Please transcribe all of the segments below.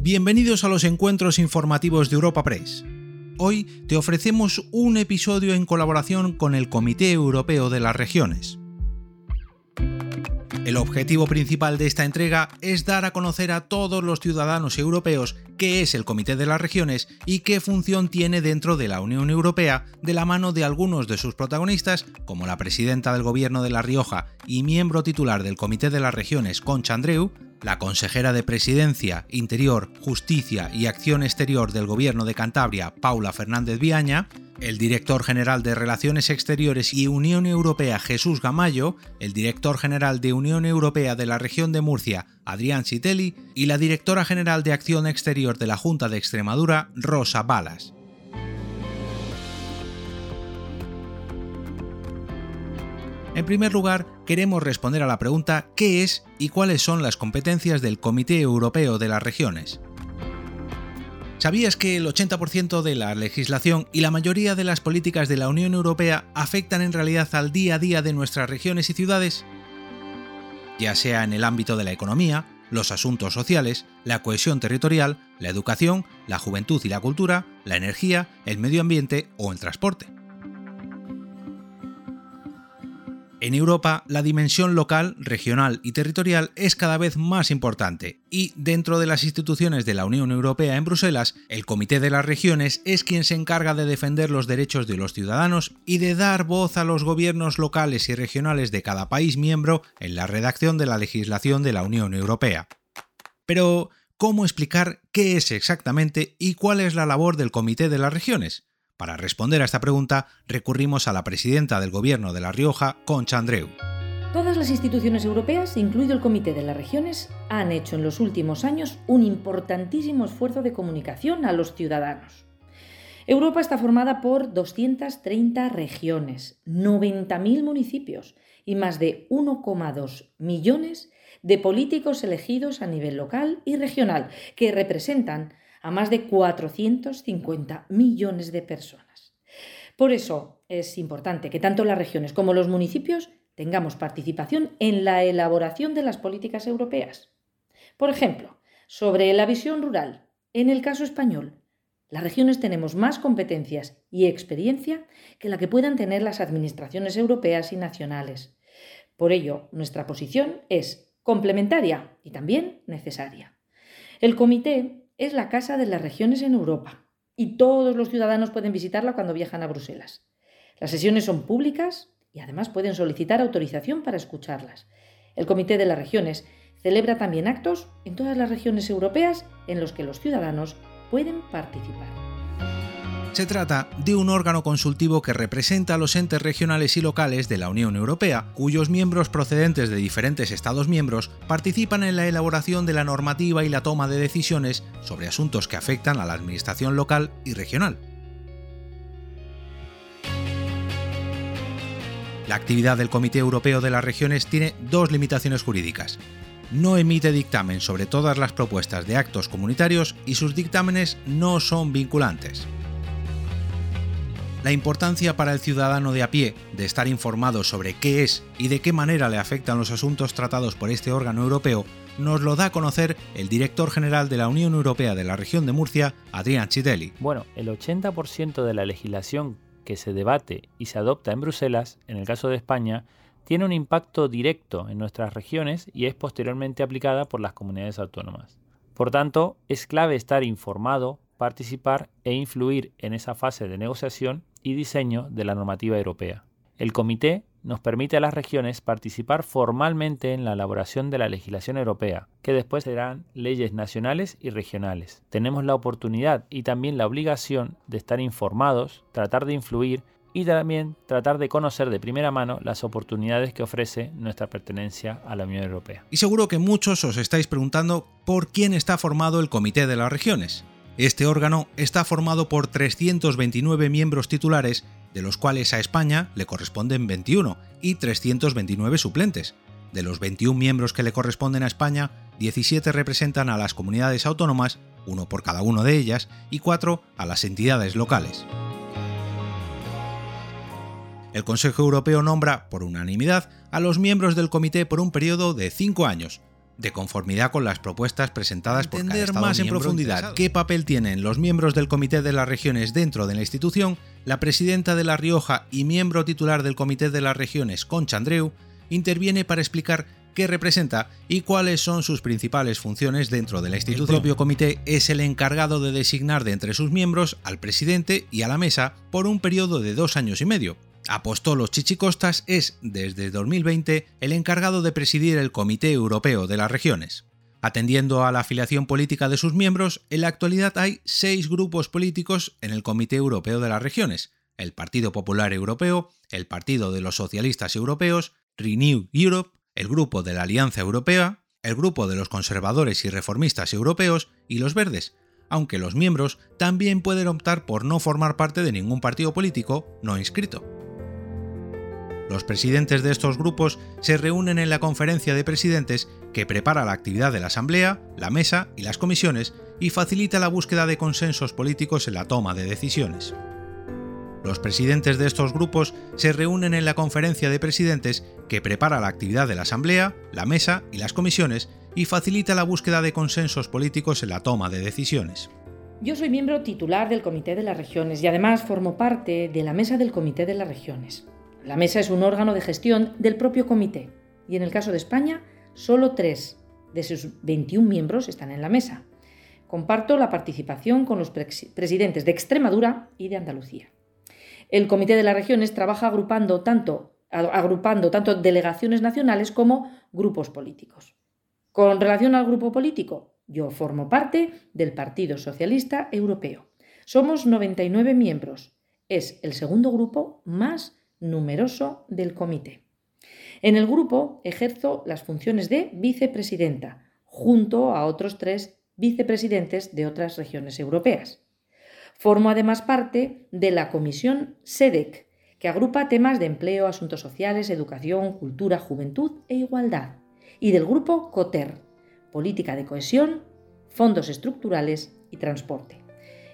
Bienvenidos a los encuentros informativos de Europa Press. Hoy te ofrecemos un episodio en colaboración con el Comité Europeo de las Regiones. El objetivo principal de esta entrega es dar a conocer a todos los ciudadanos europeos qué es el Comité de las Regiones y qué función tiene dentro de la Unión Europea de la mano de algunos de sus protagonistas, como la presidenta del Gobierno de La Rioja y miembro titular del Comité de las Regiones, Concha Andreu, la consejera de Presidencia, Interior, Justicia y Acción Exterior del Gobierno de Cantabria, Paula Fernández Viaña, el director general de Relaciones Exteriores y Unión Europea, Jesús Gamayo, el director general de Unión Europea de la región de Murcia, Adrián Citelli, y la directora general de Acción Exterior de la Junta de Extremadura, Rosa Balas. En primer lugar, queremos responder a la pregunta ¿qué es y cuáles son las competencias del Comité Europeo de las Regiones? ¿Sabías que el 80% de la legislación y la mayoría de las políticas de la Unión Europea afectan en realidad al día a día de nuestras regiones y ciudades? Ya sea en el ámbito de la economía, los asuntos sociales, la cohesión territorial, la educación, la juventud y la cultura, la energía, el medio ambiente o el transporte. En Europa, la dimensión local, regional y territorial es cada vez más importante, y dentro de las instituciones de la Unión Europea en Bruselas, el Comité de las Regiones es quien se encarga de defender los derechos de los ciudadanos y de dar voz a los gobiernos locales y regionales de cada país miembro en la redacción de la legislación de la Unión Europea. Pero, ¿cómo explicar qué es exactamente y cuál es la labor del Comité de las Regiones? Para responder a esta pregunta, recurrimos a la presidenta del Gobierno de La Rioja, Concha Andreu. Todas las instituciones europeas, incluido el Comité de las Regiones, han hecho en los últimos años un importantísimo esfuerzo de comunicación a los ciudadanos. Europa está formada por 230 regiones, 90.000 municipios y más de 1,2 millones de políticos elegidos a nivel local y regional, que representan a más de 450 millones de personas. Por eso es importante que tanto las regiones como los municipios tengamos participación en la elaboración de las políticas europeas. Por ejemplo, sobre la visión rural, en el caso español, las regiones tenemos más competencias y experiencia que la que puedan tener las administraciones europeas y nacionales. Por ello, nuestra posición es complementaria y también necesaria. El comité es la Casa de las Regiones en Europa y todos los ciudadanos pueden visitarla cuando viajan a Bruselas. Las sesiones son públicas y además pueden solicitar autorización para escucharlas. El Comité de las Regiones celebra también actos en todas las regiones europeas en los que los ciudadanos pueden participar. Se trata de un órgano consultivo que representa a los entes regionales y locales de la Unión Europea, cuyos miembros procedentes de diferentes Estados miembros participan en la elaboración de la normativa y la toma de decisiones sobre asuntos que afectan a la administración local y regional. La actividad del Comité Europeo de las Regiones tiene dos limitaciones jurídicas. No emite dictamen sobre todas las propuestas de actos comunitarios y sus dictámenes no son vinculantes. La importancia para el ciudadano de a pie de estar informado sobre qué es y de qué manera le afectan los asuntos tratados por este órgano europeo nos lo da a conocer el director general de la Unión Europea de la región de Murcia, Adrián Chitelli. Bueno, el 80% de la legislación que se debate y se adopta en Bruselas, en el caso de España, tiene un impacto directo en nuestras regiones y es posteriormente aplicada por las comunidades autónomas. Por tanto, es clave estar informado, participar e influir en esa fase de negociación y diseño de la normativa europea. El comité nos permite a las regiones participar formalmente en la elaboración de la legislación europea, que después serán leyes nacionales y regionales. Tenemos la oportunidad y también la obligación de estar informados, tratar de influir y también tratar de conocer de primera mano las oportunidades que ofrece nuestra pertenencia a la Unión Europea. Y seguro que muchos os estáis preguntando por quién está formado el Comité de las Regiones. Este órgano está formado por 329 miembros titulares, de los cuales a España le corresponden 21 y 329 suplentes. De los 21 miembros que le corresponden a España, 17 representan a las comunidades autónomas, uno por cada uno de ellas, y 4 a las entidades locales. El Consejo Europeo nombra, por unanimidad, a los miembros del comité por un periodo de 5 años, de conformidad con las propuestas presentadas por cada Estado más en profundidad qué papel tienen los miembros del Comité de las Regiones dentro de la institución, la presidenta de La Rioja y miembro titular del Comité de las Regiones, Concha Andreu, interviene para explicar qué representa y cuáles son sus principales funciones dentro de la institución. El propio comité es el encargado de designar de entre sus miembros al presidente y a la mesa por un periodo de dos años y medio, Apostolos Chichicostas es, desde 2020, el encargado de presidir el Comité Europeo de las Regiones. Atendiendo a la afiliación política de sus miembros, en la actualidad hay seis grupos políticos en el Comité Europeo de las Regiones, el Partido Popular Europeo, el Partido de los Socialistas Europeos, Renew Europe, el Grupo de la Alianza Europea, el Grupo de los Conservadores y Reformistas Europeos y los Verdes, aunque los miembros también pueden optar por no formar parte de ningún partido político no inscrito. Los presidentes de estos grupos se reúnen en la conferencia de presidentes que prepara la actividad de la Asamblea, la Mesa y las comisiones y facilita la búsqueda de consensos políticos en la toma de decisiones. Los presidentes de estos grupos se reúnen en la conferencia de presidentes que prepara la actividad de la Asamblea, la Mesa y las comisiones y facilita la búsqueda de consensos políticos en la toma de decisiones. Yo soy miembro titular del Comité de las Regiones y además formo parte de la Mesa del Comité de las Regiones. La mesa es un órgano de gestión del propio comité y en el caso de España, solo tres de sus 21 miembros están en la mesa. Comparto la participación con los presidentes de Extremadura y de Andalucía. El Comité de las Regiones trabaja agrupando tanto, agrupando tanto delegaciones nacionales como grupos políticos. Con relación al grupo político, yo formo parte del Partido Socialista Europeo. Somos 99 miembros. Es el segundo grupo más numeroso del comité. En el grupo ejerzo las funciones de vicepresidenta, junto a otros tres vicepresidentes de otras regiones europeas. Formo además parte de la comisión SEDEC, que agrupa temas de empleo, asuntos sociales, educación, cultura, juventud e igualdad, y del grupo COTER, política de cohesión, fondos estructurales y transporte.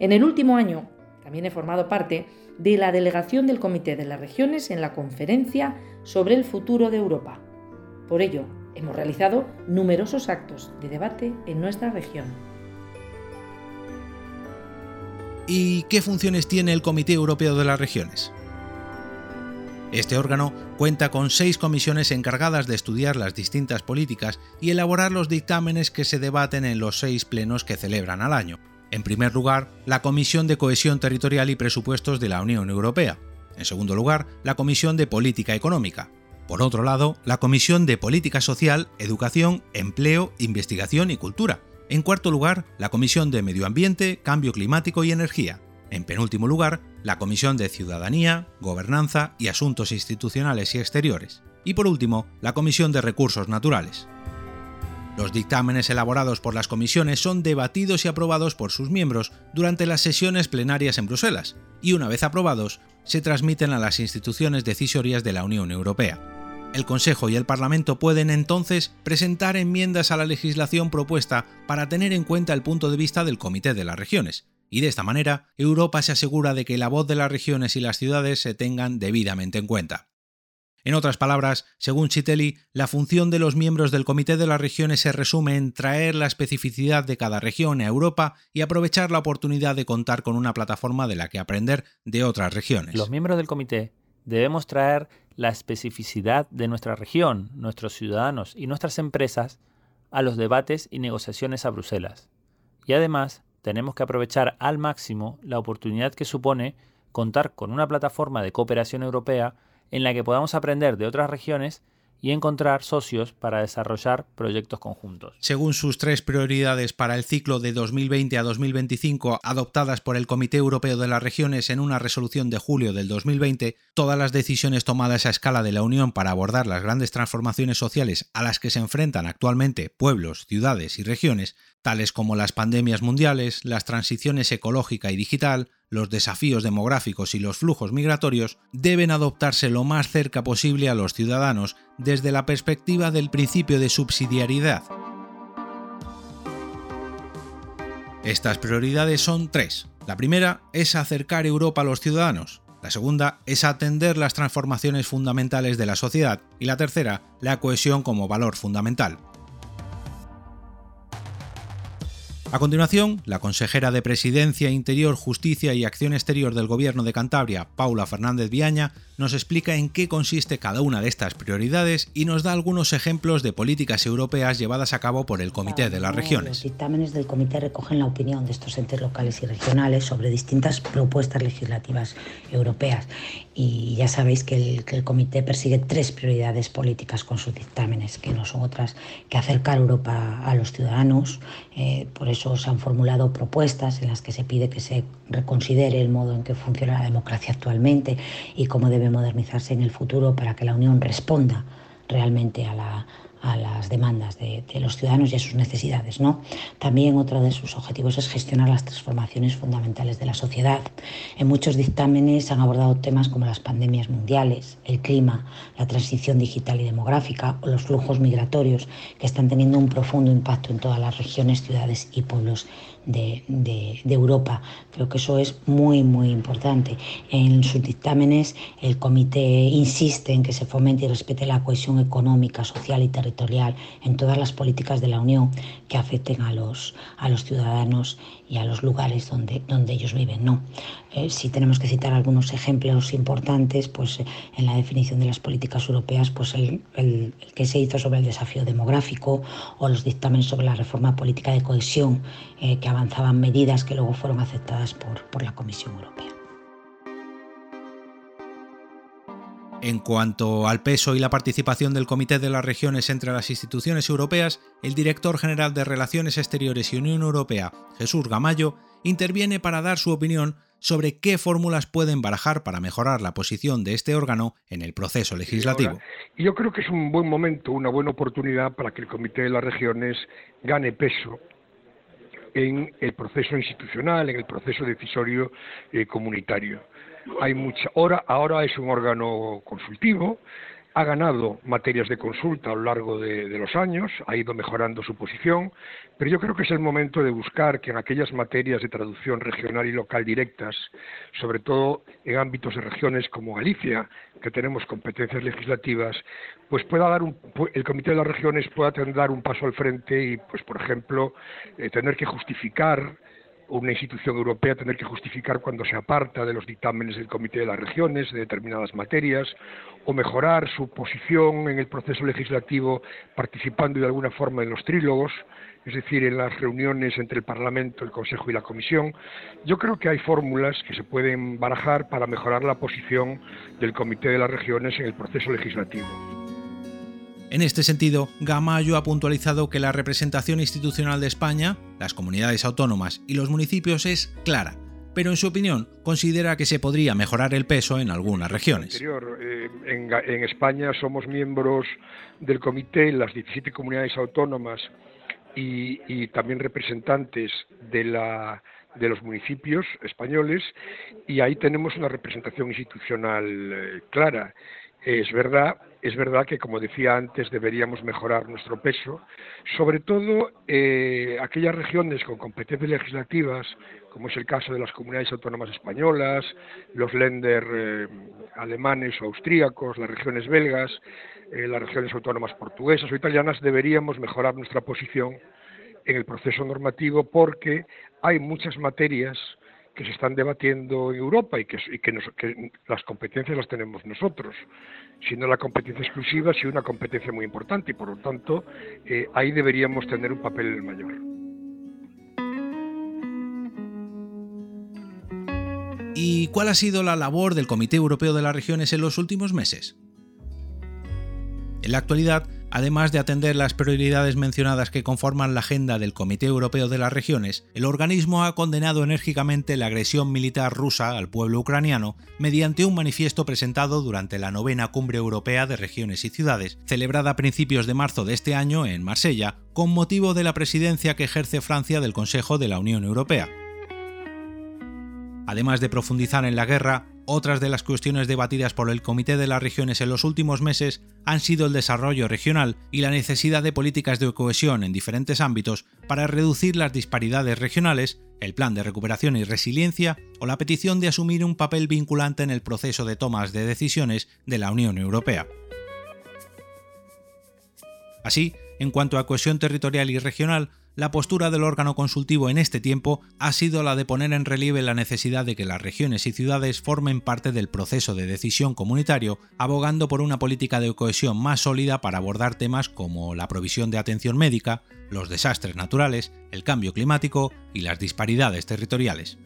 En el último año también he formado parte de la delegación del Comité de las Regiones en la conferencia sobre el futuro de Europa. Por ello, hemos realizado numerosos actos de debate en nuestra región. ¿Y qué funciones tiene el Comité Europeo de las Regiones? Este órgano cuenta con seis comisiones encargadas de estudiar las distintas políticas y elaborar los dictámenes que se debaten en los seis plenos que celebran al año. En primer lugar, la Comisión de Cohesión Territorial y Presupuestos de la Unión Europea. En segundo lugar, la Comisión de Política Económica. Por otro lado, la Comisión de Política Social, Educación, Empleo, Investigación y Cultura. En cuarto lugar, la Comisión de Medio Ambiente, Cambio Climático y Energía. En penúltimo lugar, la Comisión de Ciudadanía, Gobernanza y Asuntos Institucionales y Exteriores. Y por último, la Comisión de Recursos Naturales. Los dictámenes elaborados por las comisiones son debatidos y aprobados por sus miembros durante las sesiones plenarias en Bruselas, y una vez aprobados, se transmiten a las instituciones decisorias de la Unión Europea. El Consejo y el Parlamento pueden entonces presentar enmiendas a la legislación propuesta para tener en cuenta el punto de vista del Comité de las Regiones, y de esta manera Europa se asegura de que la voz de las regiones y las ciudades se tengan debidamente en cuenta. En otras palabras, según Chitelli, la función de los miembros del Comité de las Regiones se resume en traer la especificidad de cada región a Europa y aprovechar la oportunidad de contar con una plataforma de la que aprender de otras regiones. Los miembros del comité debemos traer la especificidad de nuestra región, nuestros ciudadanos y nuestras empresas a los debates y negociaciones a Bruselas. Y además, tenemos que aprovechar al máximo la oportunidad que supone contar con una plataforma de cooperación europea en la que podamos aprender de otras regiones y encontrar socios para desarrollar proyectos conjuntos. Según sus tres prioridades para el ciclo de 2020 a 2025 adoptadas por el Comité Europeo de las Regiones en una resolución de julio del 2020, todas las decisiones tomadas a escala de la Unión para abordar las grandes transformaciones sociales a las que se enfrentan actualmente pueblos, ciudades y regiones, tales como las pandemias mundiales, las transiciones ecológica y digital, los desafíos demográficos y los flujos migratorios deben adoptarse lo más cerca posible a los ciudadanos desde la perspectiva del principio de subsidiariedad. Estas prioridades son tres. La primera es acercar Europa a los ciudadanos, la segunda es atender las transformaciones fundamentales de la sociedad y la tercera, la cohesión como valor fundamental. A continuación, la consejera de Presidencia, Interior, Justicia y Acción Exterior del Gobierno de Cantabria, Paula Fernández Viaña, nos explica en qué consiste cada una de estas prioridades y nos da algunos ejemplos de políticas europeas llevadas a cabo por el Comité de las Regiones. Los dictámenes del Comité recogen la opinión de estos entes locales y regionales sobre distintas propuestas legislativas europeas y ya sabéis que el, que el Comité persigue tres prioridades políticas con sus dictámenes, que no son otras que acercar Europa a los ciudadanos, eh, por eso se han formulado propuestas en las que se pide que se reconsidere el modo en que funciona la democracia actualmente y cómo debe modernizarse en el futuro para que la Unión responda realmente a la, a las demandas de, de, los ciudadanos y a sus necesidades. ¿no? También otro de sus objetivos es gestionar las transformaciones fundamentales de la sociedad. En muchos dictámenes han abordado temas como las pandemias mundiales, el clima, la transición digital y demográfica o los flujos migratorios que están teniendo un profundo impacto en todas las regiones, ciudades y pueblos de, Europa. Creo que eso es muy, muy importante. En sus dictámenes, el comité insiste en que se fomente y respete la cohesión económica, social y territorial en todas las políticas de la Unión que afecten a los, a los ciudadanos y a los lugares donde, donde ellos viven. No. Eh, si tenemos que citar algunos ejemplos importantes, pues en la definición de las políticas europeas, pues el que se hizo sobre el desafío demográfico o los dictámenes sobre la reforma política de cohesión eh, que avanzaban medidas que luego fueron aceptadas por, por la Comisión Europea. En cuanto al peso y la participación del Comité de las Regiones entre las instituciones europeas, el director general de Relaciones Exteriores y Unión Europea, Jesús Gamayo, interviene para dar su opinión sobre qué fórmulas pueden barajar para mejorar la posición de este órgano en el proceso legislativo. Yo creo que es un buen momento, una buena oportunidad para que el Comité de las Regiones gane peso en el proceso institucional, en el proceso decisorio eh, comunitario. Hay mucha ahora, ahora es un órgano consultivo, ha ganado materias de consulta a lo largo de, los años, ha ido mejorando su posición, pero yo creo que es el momento de buscar que en aquellas materias de traducción regional y local directas, sobre todo en ámbitos de regiones como Galicia, que tenemos competencias legislativas, pues pueda dar un, el Comité de las Regiones pueda dar un paso al frente y, pues, por ejemplo, eh, tener que justificar una institución europea tener que justificar cuando se aparta de los dictámenes del Comité de las Regiones de determinadas materias o mejorar su posición en el proceso legislativo participando de alguna forma en los trílogos, es decir, en las reuniones entre el Parlamento, el Consejo y la Comisión. Yo creo que hay fórmulas que se pueden barajar para mejorar la posición del Comité de las Regiones en el proceso legislativo. En este sentido, Gamayo ha puntualizado que la representación institucional de España, las comunidades autónomas y los municipios es clara, pero en su opinión considera que se podría mejorar el peso en algunas regiones. Eh, en, España somos miembros del comité, las 17 comunidades autónomas y, también representantes de los municipios españoles y ahí tenemos una representación institucional eh, clara. Es verdad, es verdad que, como decía antes, deberíamos mejorar nuestro peso, sobre todo eh, aquellas regiones con competencias legislativas, como es el caso de las comunidades autónomas españolas, los Länder eh, alemanes o austríacos, las regiones belgas, eh, las regiones autónomas portuguesas o italianas, deberíamos mejorar nuestra posición en el proceso normativo porque hay muchas materias que se están debatiendo en Europa y que, las competencias las tenemos nosotros, si no la competencia exclusiva, si una competencia muy importante y por lo tanto eh, ahí deberíamos tener un papel mayor. ¿Y cuál ha sido la labor del Comité Europeo de las Regiones en los últimos meses? En la actualidad, Además de atender las prioridades mencionadas que conforman la agenda del Comité Europeo de las Regiones, el organismo ha condenado enérgicamente la agresión militar rusa al pueblo ucraniano mediante un manifiesto presentado durante la novena Cumbre Europea de Regiones y Ciudades, celebrada a principios de marzo de este año en Marsella, con motivo de la presidencia que ejerce Francia del Consejo de la Unión Europea. Además de profundizar en la guerra, otras de las cuestiones debatidas por el Comité de las Regiones en los últimos meses han sido el desarrollo regional y la necesidad de políticas de cohesión en diferentes ámbitos para reducir las disparidades regionales, el plan de recuperación y resiliencia o la petición de asumir un papel vinculante en el proceso de tomas de decisiones de la Unión Europea. Así, En cuanto a cohesión territorial y regional, la postura del órgano consultivo en este tiempo ha sido la de poner en relieve la necesidad de que las regiones y ciudades formen parte del proceso de decisión comunitario, abogando por una política de cohesión más sólida para abordar temas como la provisión de atención médica, los desastres naturales, el cambio climático y las disparidades territoriales.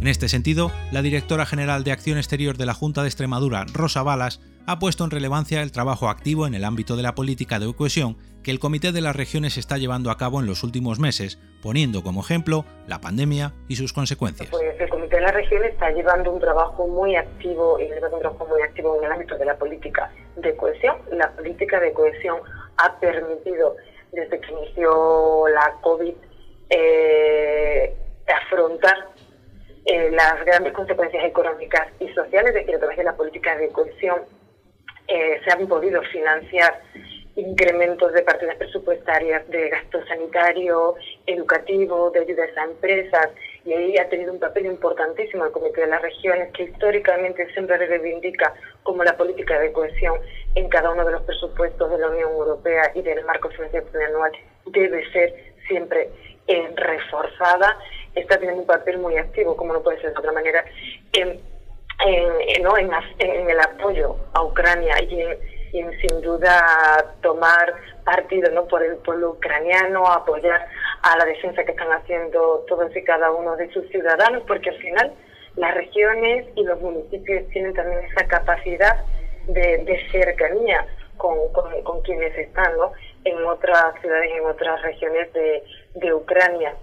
En este sentido, la directora general de Acción Exterior de la Junta de Extremadura, Rosa Balas, ha puesto en relevancia el trabajo activo en el ámbito de la política de cohesión que el Comité de las Regiones está llevando a cabo en los últimos meses, poniendo como ejemplo la pandemia y sus consecuencias. Pues el Comité de las Regiones está llevando un trabajo muy activo y un trabajo muy activo en el ámbito de la política de cohesión. La política de cohesión ha permitido desde que inició la COVID eh, afrontar eh, las grandes consecuencias económicas y sociales, de que a través de la política de cohesión eh, se han podido financiar incrementos de partidas presupuestarias de gasto sanitario, educativo, de ayudas a empresas, y ahí ha tenido un papel importantísimo el Comité de las Regiones, que históricamente siempre reivindica como la política de cohesión en cada uno de los presupuestos de la Unión Europea y del marco financiero plurianual debe ser siempre eh, reforzada. Está teniendo un papel muy activo, como no puede ser de otra manera, en en, ¿no? en, el apoyo a Ucrania y en, sin duda tomar partido ¿no? por el pueblo ucraniano, apoyar a la defensa que están haciendo todos y cada uno de sus ciudadanos, porque al final las regiones y los municipios tienen también esa capacidad de, de cercanía con, con, quienes están ¿no? en otras ciudades, en otras regiones de, de Ucrania.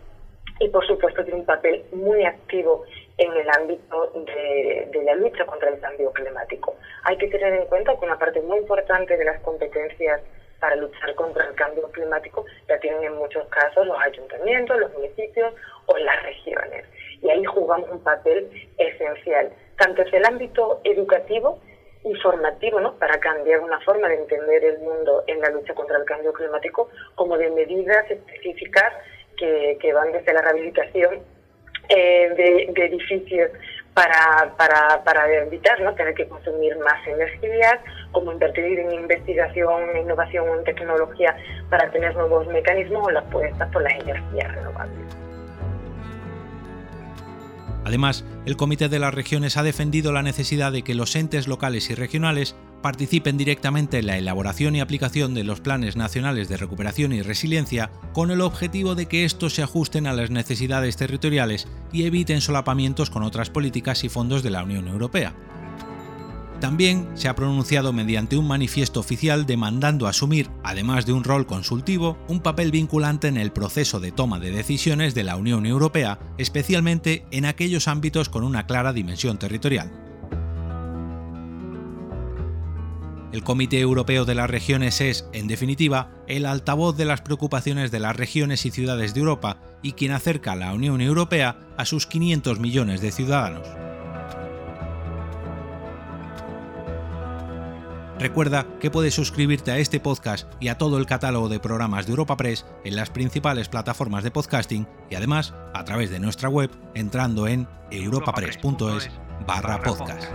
Y por supuesto tiene un papel muy activo en el ámbito de, la lucha contra el cambio climático. Hay que tener en cuenta que una parte muy importante de las competencias para luchar contra el cambio climático la tienen en muchos casos los ayuntamientos, los municipios o las regiones. Y ahí jugamos un papel esencial, tanto en el ámbito educativo y formativo, ¿no? para cambiar una forma de entender el mundo en la lucha contra el cambio climático, como de medidas específicas que, que van desde la rehabilitación eh, de, edificios para, para, evitar tener que consumir más energías, como invertir en investigación, innovación en tecnología para tener nuevos mecanismos o las puestas por las energías renovables. Además, el Comité de las Regiones ha defendido la necesidad de que los entes locales y regionales participen directamente en la elaboración y aplicación de los planes nacionales de recuperación y resiliencia con el objetivo de que estos se ajusten a las necesidades territoriales y eviten solapamientos con otras políticas y fondos de la Unión Europea. También se ha pronunciado mediante un manifiesto oficial demandando asumir, además de un rol consultivo, un papel vinculante en el proceso de toma de decisiones de la Unión Europea, especialmente en aquellos ámbitos con una clara dimensión territorial. El Comité Europeo de las Regiones es, en definitiva, el altavoz de las preocupaciones de las regiones y ciudades de Europa y quien acerca a la Unión Europea a sus 500 millones de ciudadanos. Recuerda que puedes suscribirte a este podcast y a todo el catálogo de programas de Europa Press en las principales plataformas de podcasting y además a través de nuestra web entrando en europapress.es barra podcast.